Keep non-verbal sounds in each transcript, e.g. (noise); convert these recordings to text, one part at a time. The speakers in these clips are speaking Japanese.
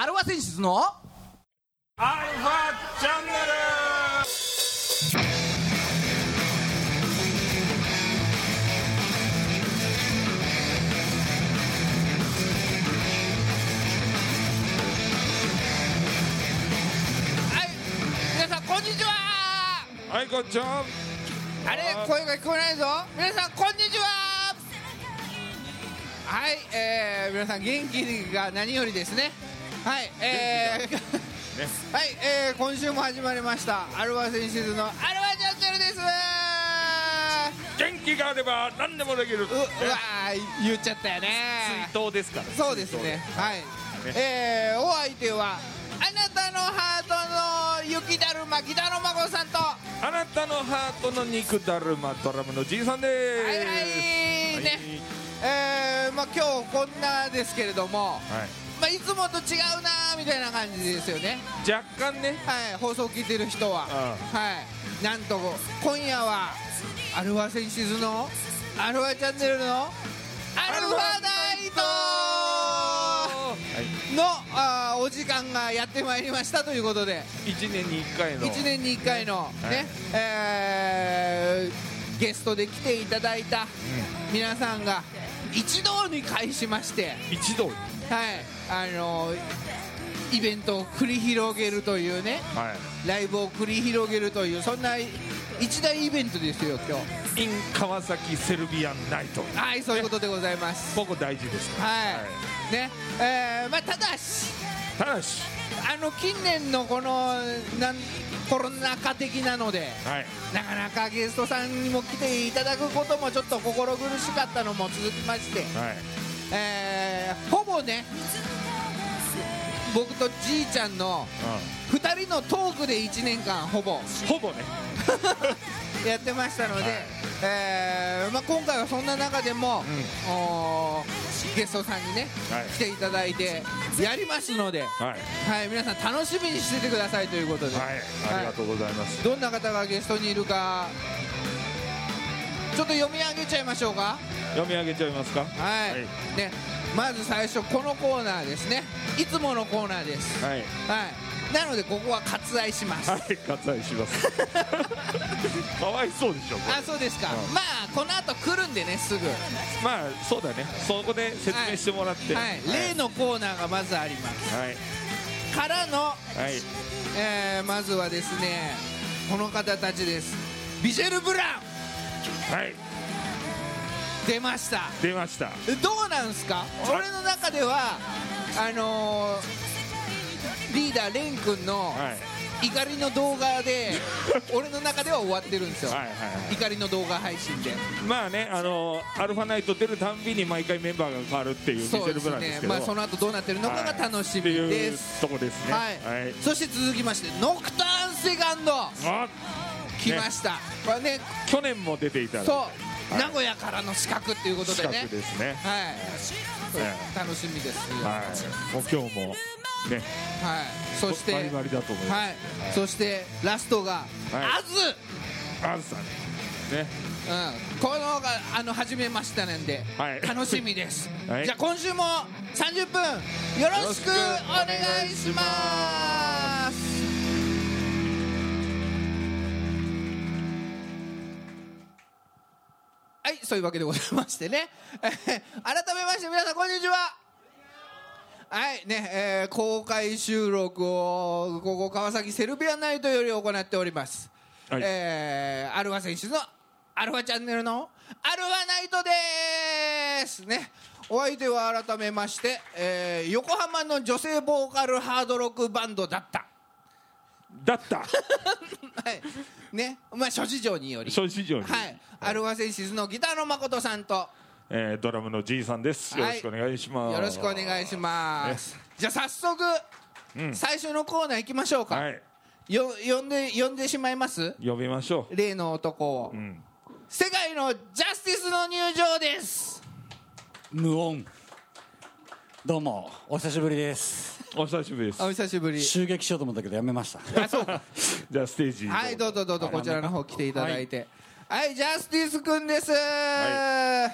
アルファ選出の？アルファチャンネはい皆さんこんにちは。ルはいこんにちは。あれ声が聞こえないぞ。皆さんこんにちは。はいえー、皆さん元気が何よりですねはいえー、はい、えー、今週も始まりました。アルファ選出のアルファチャンネルです。元気があれば何でもできる。ううわー言っちゃったよね。水筒ですから。そうですね。はい、えー、お相手はあなたのハートの雪だるま北野孫さんと。はあなたのハートの肉だるまドラムのじいさんです。い。はい。ね、えー、まあ今日こんなですけれども、はいまあいつもと違うなーみたいな感じですよね。若干ね。はい放送を聞いてる人は。はい。なんと今夜はアルファセンシズのアルファチャンネルのアルファナイトはい。のあーお時間がやってまいりましたということで。1年に1回の。1年に1回のね、えーゲストで来ていただいた皆さんが一堂に会しまして、一度はいあのイベントを繰り広げるというねはい。ライブを繰り広げるというそんな一大イベントですよ今日。in 川崎セルビアンナイト。はいそういうことでございます。ここ大事ですから。はい、ね。えーまあ、ただし。ただし。あの近年のこのなんコロナ禍的なのではい。なかなかゲストさんにも来ていただくこともちょっと心苦しかったのも続きまして、はいえーほぼね僕とじいちゃんのう2人のトークで1年間ほぼ。んほぼね。(laughs) やってましたので、えーまあ、今回はそんな中でも、おーゲストさんにね、はい。来ていただいてやりますので、はい。はい、皆さん楽しみにしててくださいということで、はい。ありがとうございます。どんな方がゲストにいるかちょっと読み上げちゃいましょうか読み上げちゃいますか？はい、はい。ね、まず最初このコーナーですね。いつものコーナーです。はい。はい。なのでここは割愛します、はい割愛します。(laughs) かわいそうでしょあそうですか、うん。まあこの後来るんでねすぐ。まあそうだね。そこで説明してもらって。はい、例のコーナーがまずあります。はい。からの、はい。えーまずはですねこの方たちです。ビジェル・ブラン。はい出ました。出ました。どうなんすか？俺の中ではあのーリーダーレン君のはい。怒りの動画で (laughs) 俺の中では終わってるんですよ、はいはいはい。怒りの動画配信で。まあねあのアルファナイト出るたんびに毎回メンバーが変わるっていうミシェル・そうですブランですけど。ねまあその後どうなってるのかが楽しみです、とこですね。はい。はい。そして続きましてノクターンセカンド。あ来ました、これね去年も出ていたそう、名古屋からの資格っていうことで近ねくですね。はい、え楽しみです。よはい。もう今日もね。はい、そしてバリバリだと思います。はい、そしてラストが、はい。アズ、あずさんね。うん、このがあの初めましてなんで、はい。楽しみです、(laughs) はい。じゃあ今週も30分よろしくお願いしますそういうわけでございましてね。え (laughs) ー改めまして皆さんこんにちは。はいね、えー公開収録をここ川崎セルビアナイトより行っております、はい。えーアルファ選手のアルファチャンネルのアルファナイトですね。お相手は改めまして、えー横浜の女性ボーカルハードロックバンドだった。だった。(laughs) はいね。まあ諸事情により。諸事情に。はい、アルファセンシズのギターの誠さんと。えードラムのじいさんです。よろしくお願いします。よろしくお願いします、じゃあ早速、うん。最初のコーナー行きましょうか、はい。よ呼んで呼んでしまいます？呼びましょ例の男を、ううん。世界のジャスティスの入場です。無音。どうもお久しぶりです。お久しぶりです。お久しぶり。襲撃しようと思ったけどやめました。あそうかじゃあステージに。はいどうぞどうぞこちらの方来ていただいて。はい、ジャスティスくんです、は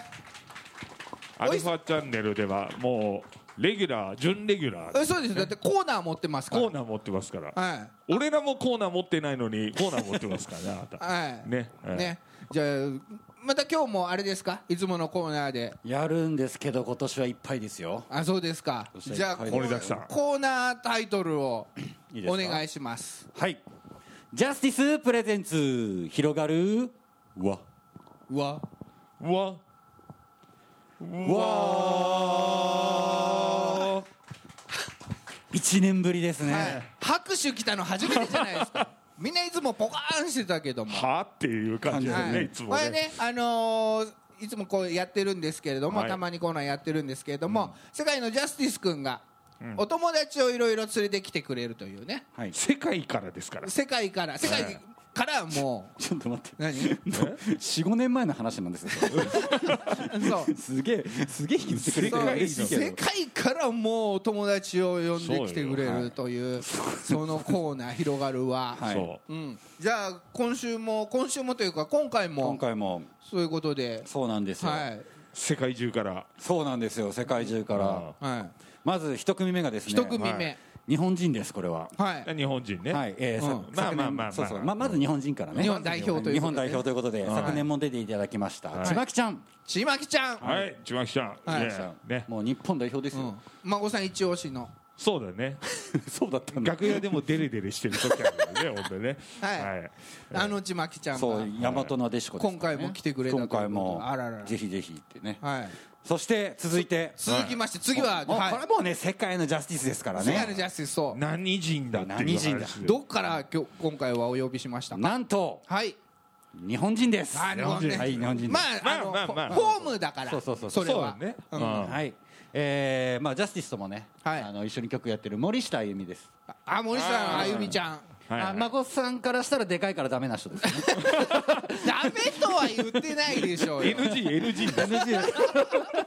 アルファチャンネルではもうレギュラー準レギュラー。えそうですだってコーナー持ってますから。コーナー持ってますから。はい。俺らもコーナー持ってないのにコーナー持ってますからねあなた。(laughs) はい。ねはい。ね。じゃあまた今日もあれですか？いつものコーナーで。やるんですけど今年はいっぱいですよ。あそうですか。じゃあコーナータイトルをお願いします。はいジャスティスプレゼンツ広がる。わ。うわ。うわ。わ。1年ぶりですね、はい。拍手来たの初めてじゃないですか。(laughs) みんないつもポカーンしてたけども。はっていう感じだよね、はい。い、つもこれねねあのーいつもこうやってるんですけれども、はい。たまにコーナーやってるんですけれども、世界のジャスティス君が、お友達をいろいろ連れてきてくれるというね。はい。世界からですから。世界から。世界からも (laughs) ちょっと待って。う何 (laughs) 45年前の話なんですよ。そう。(laughs) すげえすげえ引きずってくれてそう。嬉しいけど世界からもう友達を呼んできてくれるというそのコーナー広がるは、はい。そう。ん、じゃあ今週も今週もというか今回今も回も。そういうことで。そうなんですよ、はい、う世界中から。そうなんですよ。世界中から。はい、まず一組目がですね一組目。日本人ですこれは。はい。日本人ね、はい、えーさうん。まあまあまあまあ。そうそう。ままず日本人からね。日本代表ということで。日本代表ということで、はい。昨年も出ていただきました、はい。ちまきちゃん、ちまきちゃん、はい。ちまきちゃん、はい。ね。ね。もう日本代表ですよ、うん、孫さん一押しのそうだね。(laughs) そうだったんだ。楽屋でもデレデレしてる時あるよね本当にね。はい。あのちまきちゃんが。そう大和なでしこですね。今回も来てくれた今回も。あららら。ぜひぜひってね。はい。そして続いて。続きまして次は、これもうね世界のジャスティスですから世界のねジャスティスそう。何人だっていう何人だどっから今日今回はお呼びしました？かなんとはい。日本人です。あ日本ねはい日本人まああの、まあまあまあ。ホームだからそうそうそうそう。れは。そうだね。はいえーまあジャスティスともね、はい。あの一緒に曲やってる森下あゆみです。あ森下あゆみちゃん。はいはい。あ孫さんからしたらでかいからダメな人ですね。(laughs) ダメとは言ってないでしょうよ。NG NG (laughs)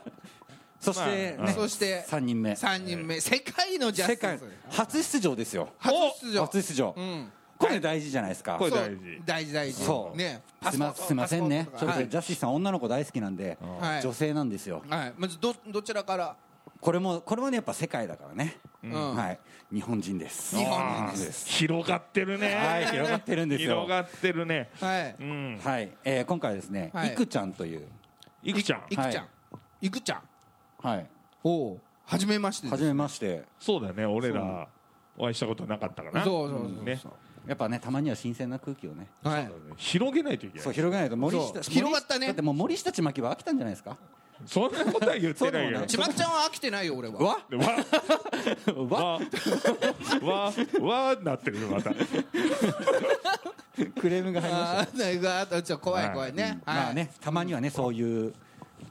そして、まあねそして3人目。3人目。世界のジャスティス。初出場ですよ。初出場。初出場、うんこれ大事じゃないですか、大事。大事大事。そう。ね。すいますいませんね。ちょっとはい。ジャスティスさん女の子大好きなんで、はい。女性なんですよ。はい。まずどどちらから？これもこれはねやっぱ世界だからね、うん。はい。日本人です。日本人です。広がってるね。はい広がってるんですよ。広がってるね。はい。うん。はい、えー今回はですね、はい。い、くちゃんという。いくちゃん？いくちゃん。い。くちゃん？はい。おお初めましてです初めまして。そうだね。俺らお会いしたことなかったかな。そうそうそうそう。ねやっぱねたまには新鮮な空気をね。はい。広げないといけない。そう広げないと森そう。下広がったね。だってもう森下ちまきは飽きたんじゃないですか？そんなことは言ってないよ。そうでもないちまきちゃんは飽きてないよ俺は。わ？で (laughs) わ？わ？わ？わ？わ？なってるよまた。(laughs) クレームが入りました。あーなんか。あとちょっと怖い怖いね。はい。まあねたまにはねそういう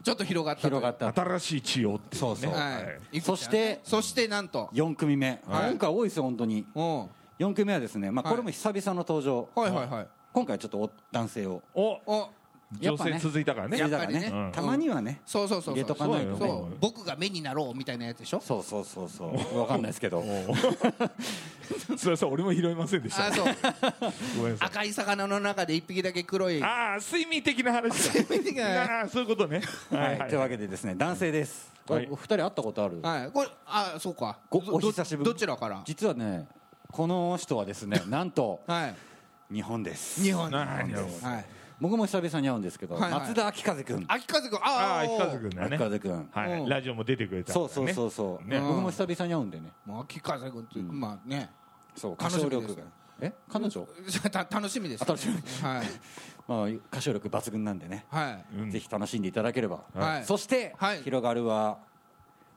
ちょっと広がったと。広がった。新しい血をっていそうそう。ねはい。そしてそしてなんと。4組目、はい。今回多いですよ本当に。うん。は4組目はですね、まあ、はい。これも久々の登場、いはいはい。今回はちょっとお男性を。おお。女性続いたからね。やっだからぱりね。うん。たまにはね、そうそうそう入れとかないとね。そう。そう僕が目になろうみたいなやつでしょ？そうそうそうそう。わかんないですけど。すいません俺も拾いませんでした。あそう。ごめんなさい。赤い魚の中で一匹だけ黒い。ああ睡眠的な話。だ睡眠的な。ああそういうことね。はい、というわけでですね男性です、はい。お二人会ったことある、はい。これあそうか。お久しぶり。どちらから？実はねこの人はですね (laughs) なんとはい。日本です。日本です。はい。僕も久々に会うんですけど、はいはい。松田秋風君。秋風君。ああああひかずくんだ秋ね風君。はいうん。ラジオも出てくれたそうそうそうそう、ね。僕も久々に会うんでね。もう秋風君ってまあね。そう歌唱力が。え？彼女、た楽しみですあ楽しみ。はい。(laughs) まあ、歌唱力抜群なんでね、はい。うん。ぜひ楽しんでいただければ、はい。そして、はい。広がるは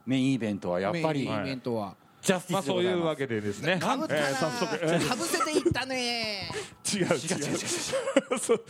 メインイベントはやっぱりメインイベントはジャステまあィスでございます、そういうわけでですね。かぶったな。えー早速。えーかぶせていったね。違 (laughs) う違う。(laughs) そう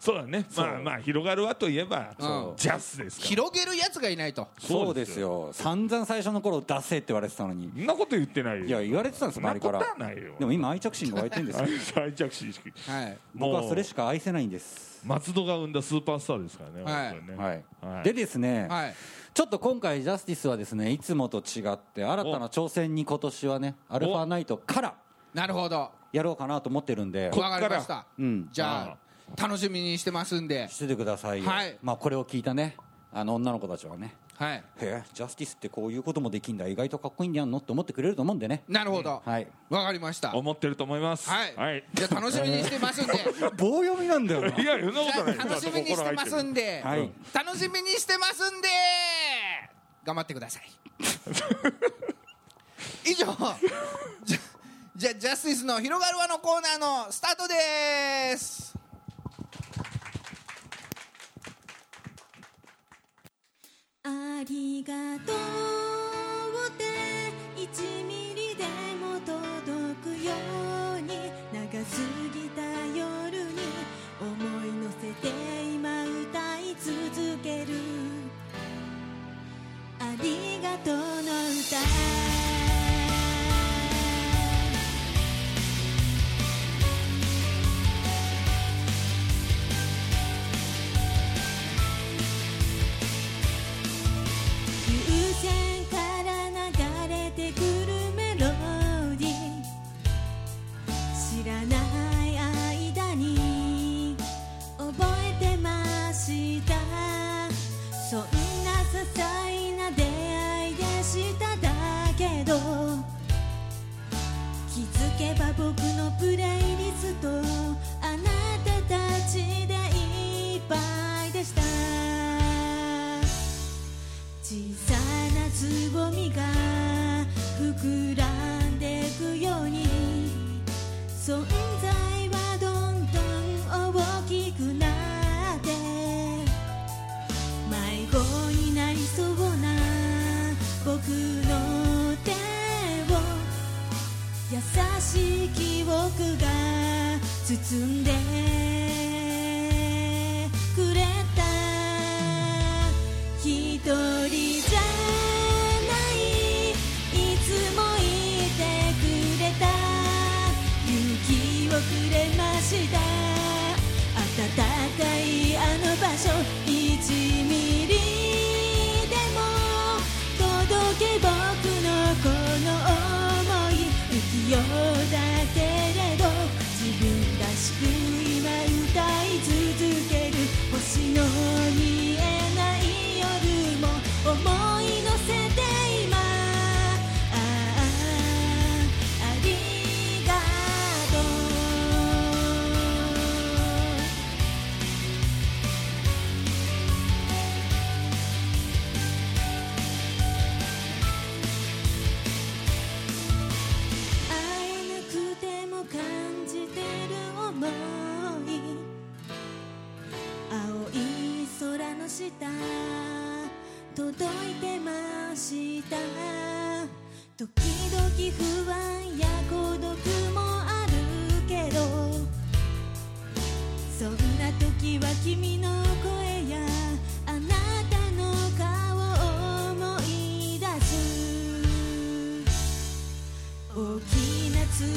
そうだね。まあまあ広がるわといえばう。んジャスですから。広げるやつがいないと。そうですよ。散々最初の頃出せって言われてたのに。そんなこと言ってないよ。いや言われてたんです周りから。はないよ。でも今愛着心が湧いてるんですよ。(laughs) 愛着心はい。僕はそれしか愛せないんです。松戸が生んだスーパースターですからねはい。ね。はい、はい。でですね、はいちょっと今回ジャスティスはですねいつもと違って新たな挑戦に今年はねアルファナイトからなるほど。やろうかなと思ってるんで。こわかりました。うん。じゃあ。楽しみにしてますんで。しててくださいよ、はい。まあこれを聞いたねあの女の子たちはねはい、へジャスティスってこういうこともできんだ。意外とかっこいいんじゃんのって思ってくれると思うんでね。なるほど、はい。わかりました。思ってると思います。はい、はい、じゃ楽しみにしてますんで。(laughs) 棒読みなんだよ (laughs) いやそんなことない。楽しみにしてますんで、はい、楽しみにしてますんで。頑張ってください。(laughs) 以上。じゃジャスティスの広がる輪のコーナーのスタートです。りがとう。そんな時は君の声やあなたの顔を思い出す。大きなつ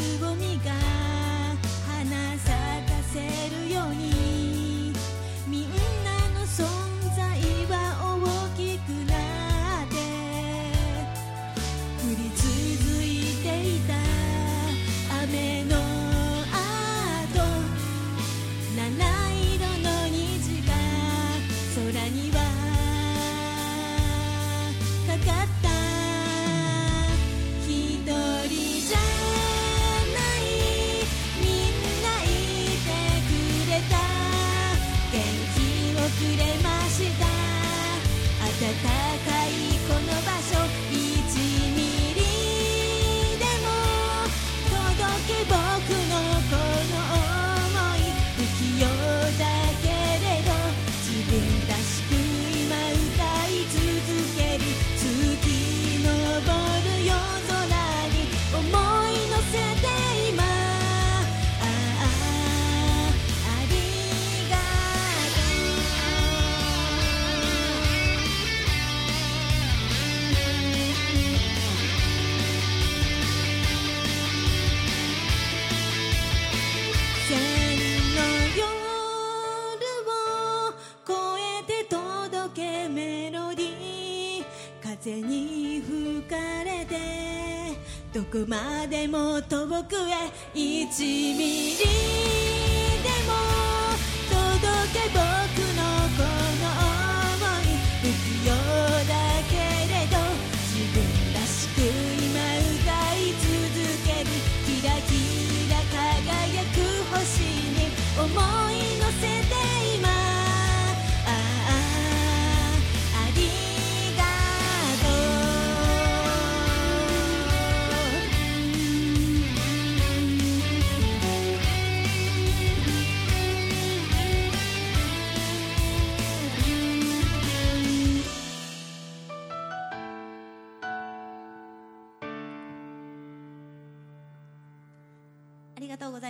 奥一味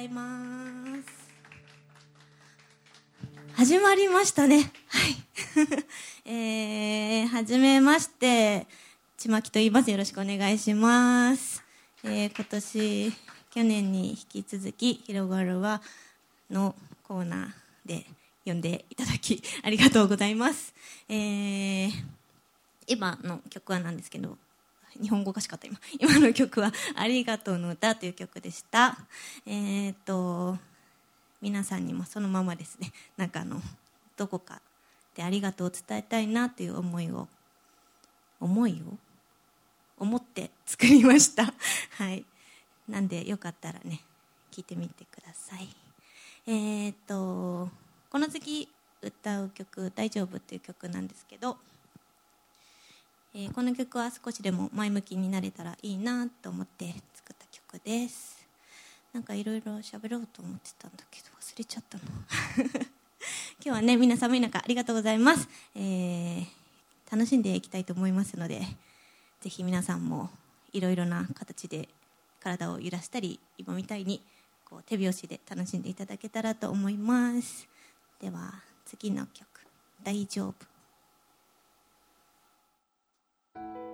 います。始まりましたね。はい。(laughs) えー、はじめましてちまきと言います。よろしくお願いします、えー、今年去年に引き続き「広がるは」のコーナーで呼んでいただきありがとうございます、えー、今の曲はなんですけど日本語がしかった今。今の曲は「ありがとうの歌」という曲でした。えー、っと皆さんにもそのままですね。なんかあのどこかでありがとうを伝えたいなという思いを思いを思って作りました。(laughs) はい。なんでよかったらね聞いてみてください。えー、っとこの次歌う曲「大丈夫」っていう曲なんですけどえーこの曲は少しでも前向きになれたらいいなと思って作った曲です。なんかいろいろ喋ろうと思ってたんだけど忘れちゃったの。(laughs) 今日はねみんな寒い中ありがとうございます、えー楽しんでいきたいと思いますのでぜひ皆さんもいろいろな形で体を揺らしたり今みたいにこう手拍子で楽しんでいただけたらと思います。では次の曲「大丈夫」毎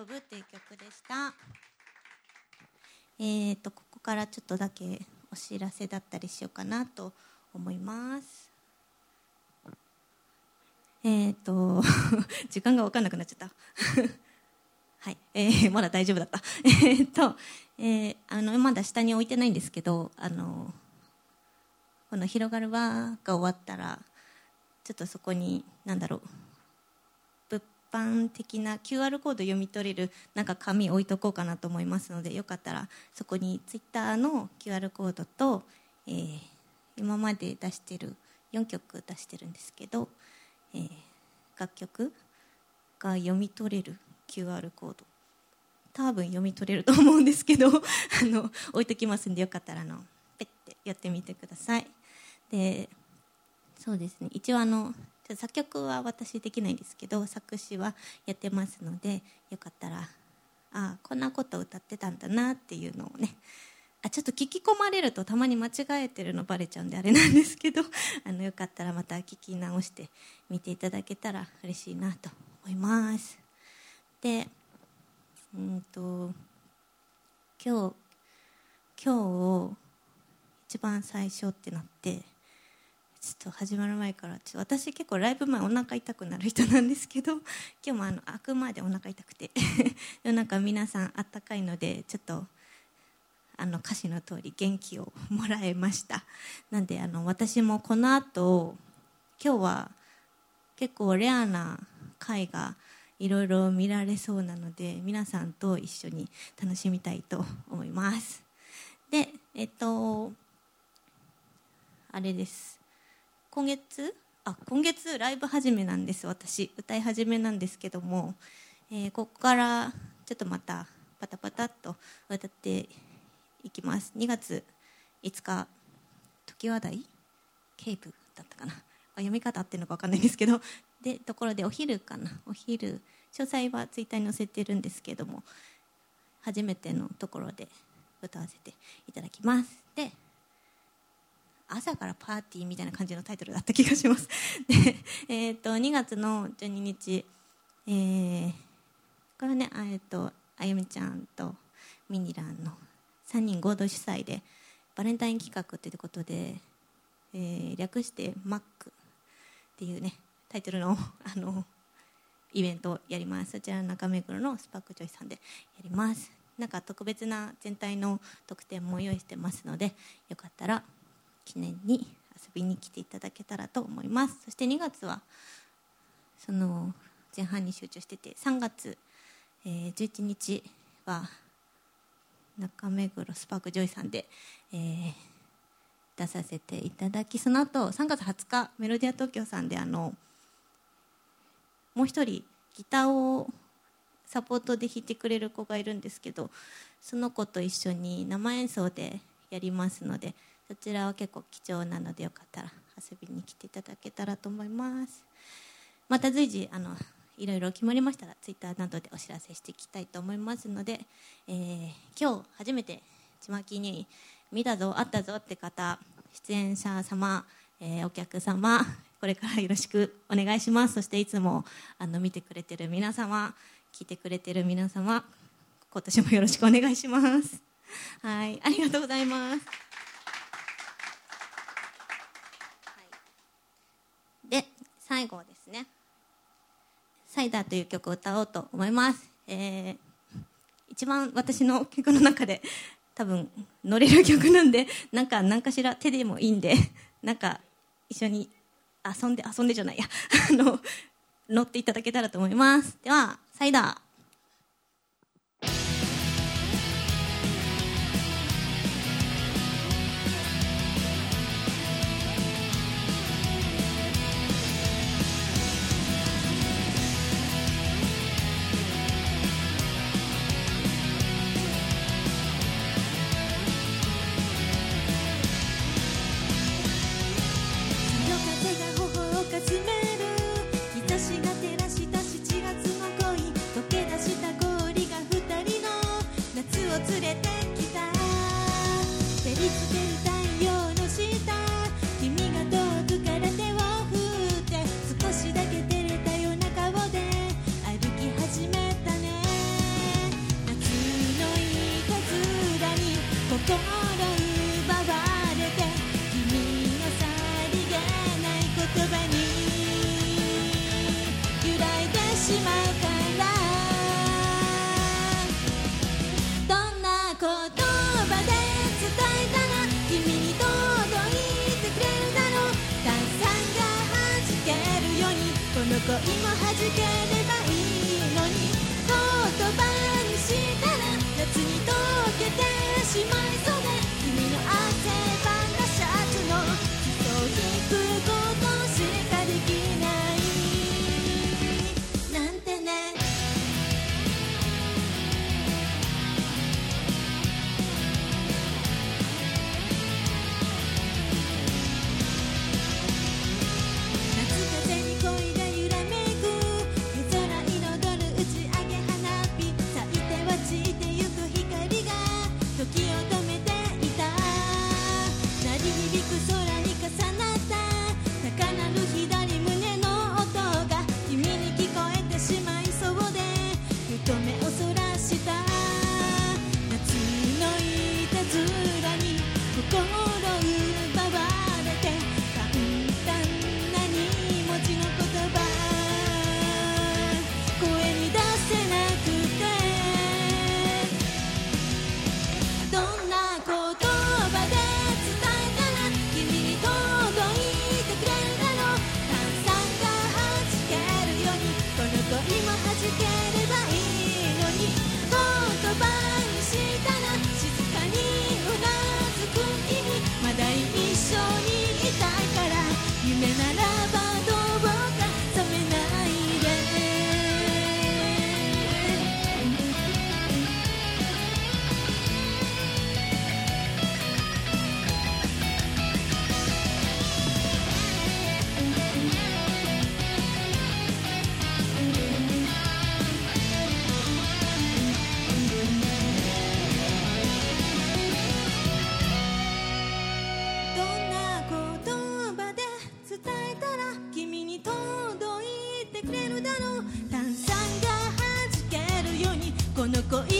丈夫」っていう曲でした。えーとここからちょっとだけお知らせだったりしようかなと思います。えーと (laughs) 時間が分かんなくなっちゃった。(laughs) はい、えー、まだ大丈夫だった。(laughs) えーと、えー、あのまだ下に置いてないんですけどあのこの「広がるわ」が終わったらちょっとそこに何だろう。物販的な QR コード読み取れるなんか紙置いとこうかなと思いますのでよかったらそこに Twitter の QR コードと、えー今まで出してる4曲出してるんですけど、えー楽曲が読み取れる QR コード。多分読み取れると思うんですけど (laughs) あの置いときますんでよかったらあのペッてやってみてください。でそうですね。一応あの作曲は私できないんですけど作詞はやってますのでよかったらあこんなこと歌ってたんだなっていうのをね。あちょっと聞き込まれるとたまに間違えてるのバレちゃうんであれなんですけど (laughs) あのよかったらまた聞き直して見ていただけたら嬉しいなと思います。でうんと今日今日一番最初ってなってちょっと始まる前からちょ私結構ライブ前お腹痛くなる人なんですけど (laughs) 今日もあのあくまでお腹痛くて。(laughs) でもなんか皆さんあったかいのでちょっとあの歌詞の通り元気をもらえました。(laughs) なんであの私もこの後今日は結構レアな回がいろいろ見られそうなので皆さんと一緒に楽しみたいと思います。でえっとあれです。今月？あ今月ライブ始めなんです。私歌い始めなんですけども、えーここからちょっとまたパタパタっと歌っていきます。2月5日常盤台？ケープだったかな。あ読み方合ってるのか分かんないんですけど。でところでお昼かな。お昼詳細はツイッターに載せてるんですけども。初めてのところで歌わせていただきます。で朝からパーティーみたいな感じのタイトルだった気がします。(laughs) で、えー、と2月の12日、えーこれはねあえっとあゆみちゃんとミニランの3人合同主催でバレンタイン企画ということで、えー略して「マック」っていうねタイトルの (laughs) あのイベントをやります。そちら中目黒のスパークジョイさんでやります。なんか特別な全体の特典も用意してますのでよかったら記念に遊びに来ていただけたらと思います。そして2月はその前半に集中してて3月、えー11日は中目黒スパークジョイさんで、えー出させていただきその後3月20日メロディア東京さんであのもう一人ギターをサポートで弾いてくれる子がいるんですけどその子と一緒に生演奏でやりますのでそちらは結構貴重なのでよかったら遊びに来ていただけたらと思います。また随時あのいろいろ決まりましたらツイッターなどでお知らせしていきたいと思いますので、えー今日初めてちまきに見たぞ会ったぞって方出演者様、えーお客様これからよろしくお願いします。そしていつもあの見てくれてる皆様聞いてくれてる皆様今年もよろしくお願いします。はいありがとうございますで最後ですね「サイダー」という曲を歌おうと思います、えー一番私の曲の中で多分乗れる曲なんでなんか何かしら手でもいいんでなんか一緒に遊んで遊んでじゃないや。あの乗っていただけたらと思います。では「サイダー」この恋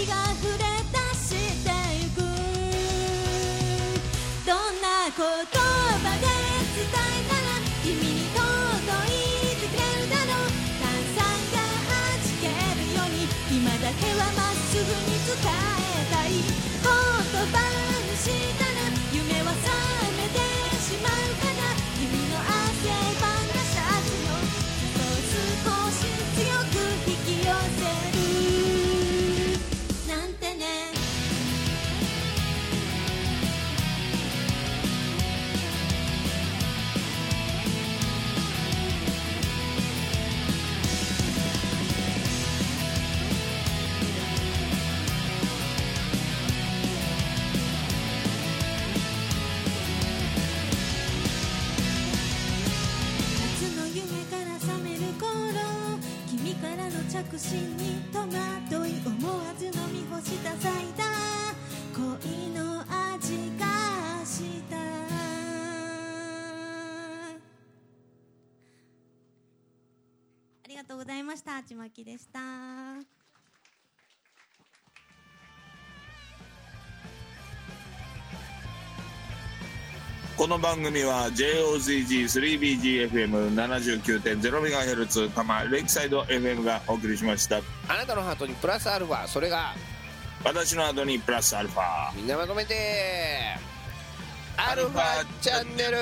作詞に戸惑い思わず飲み干したサイダー恋の味がした。ありがとうございました。ちまきでした。この番組は JOZG3BGFM79.0MHz 多レイクサイド FM がお送りしました。あなたのハートにプラスアルファそれが私のハートにプラスアルファ。みんなまとめてアルファチャンネル。